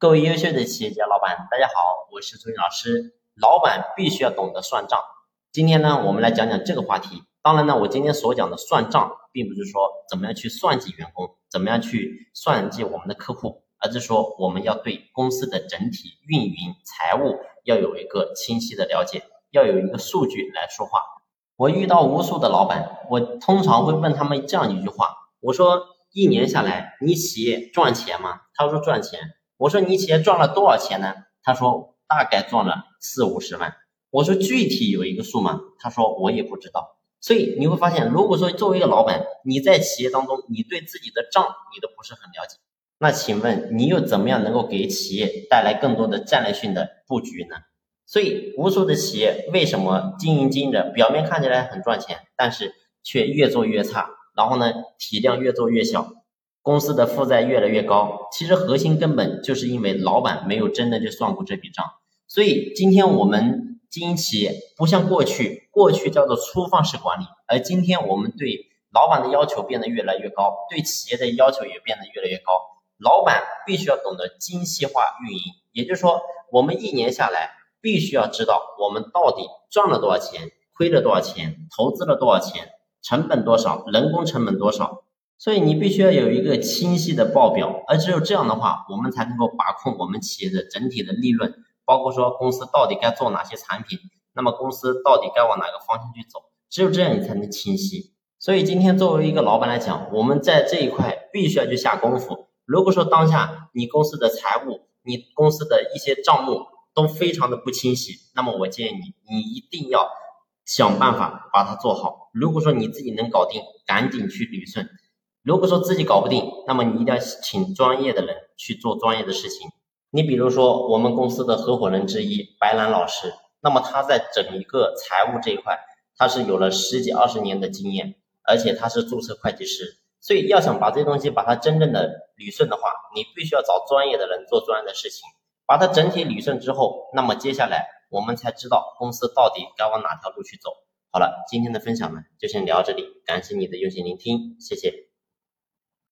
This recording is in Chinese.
各位优秀的企业家老板，大家好，我是朱云老师。老板必须要懂得算账。今天呢，我们来讲讲这个话题。当然呢，我今天所讲的算账，并不是说怎么样去算计员工，怎么样去算计我们的客户，而是说我们要对公司的整体运营、财务要有一个清晰的了解，要有一个数据来说话。我遇到无数的老板，我通常会问他们这样一句话：我说，一年下来，你企业赚钱吗？他说赚钱。我说你企业赚了多少钱呢？他说大概赚了四五十万。我说具体有一个数吗？他说我也不知道。所以你会发现，如果说作为一个老板，你在企业当中，你对自己的账你都不是很了解，那请问你又怎么样能够给企业带来更多的战略性的布局呢？所以无数的企业为什么经营经营着，表面看起来很赚钱，但是却越做越差，然后呢体量越做越小。公司的负债越来越高，其实核心根本就是因为老板没有真的去算过这笔账。所以今天我们经营企业不像过去，过去叫做粗放式管理，而今天我们对老板的要求变得越来越高，对企业的要求也变得越来越高。老板必须要懂得精细化运营，也就是说，我们一年下来必须要知道我们到底赚了多少钱，亏了多少钱，投资了多少钱，成本多少，人工成本多少。所以你必须要有一个清晰的报表，而只有这样的话，我们才能够把控我们企业的整体的利润，包括说公司到底该做哪些产品，那么公司到底该往哪个方向去走，只有这样你才能清晰。所以今天作为一个老板来讲，我们在这一块必须要去下功夫。如果说当下你公司的财务、你公司的一些账目都非常的不清晰，那么我建议你，你一定要想办法把它做好。如果说你自己能搞定，赶紧去捋顺。如果说自己搞不定，那么你一定要请专业的人去做专业的事情。你比如说我们公司的合伙人之一白兰老师，那么他在整一个财务这一块，他是有了十几二十年的经验，而且他是注册会计师。所以要想把这东西把它真正的捋顺的话，你必须要找专业的人做专业的事情，把它整体捋顺之后，那么接下来我们才知道公司到底该往哪条路去走。好了，今天的分享呢就先聊到这里，感谢你的用心聆听，谢谢。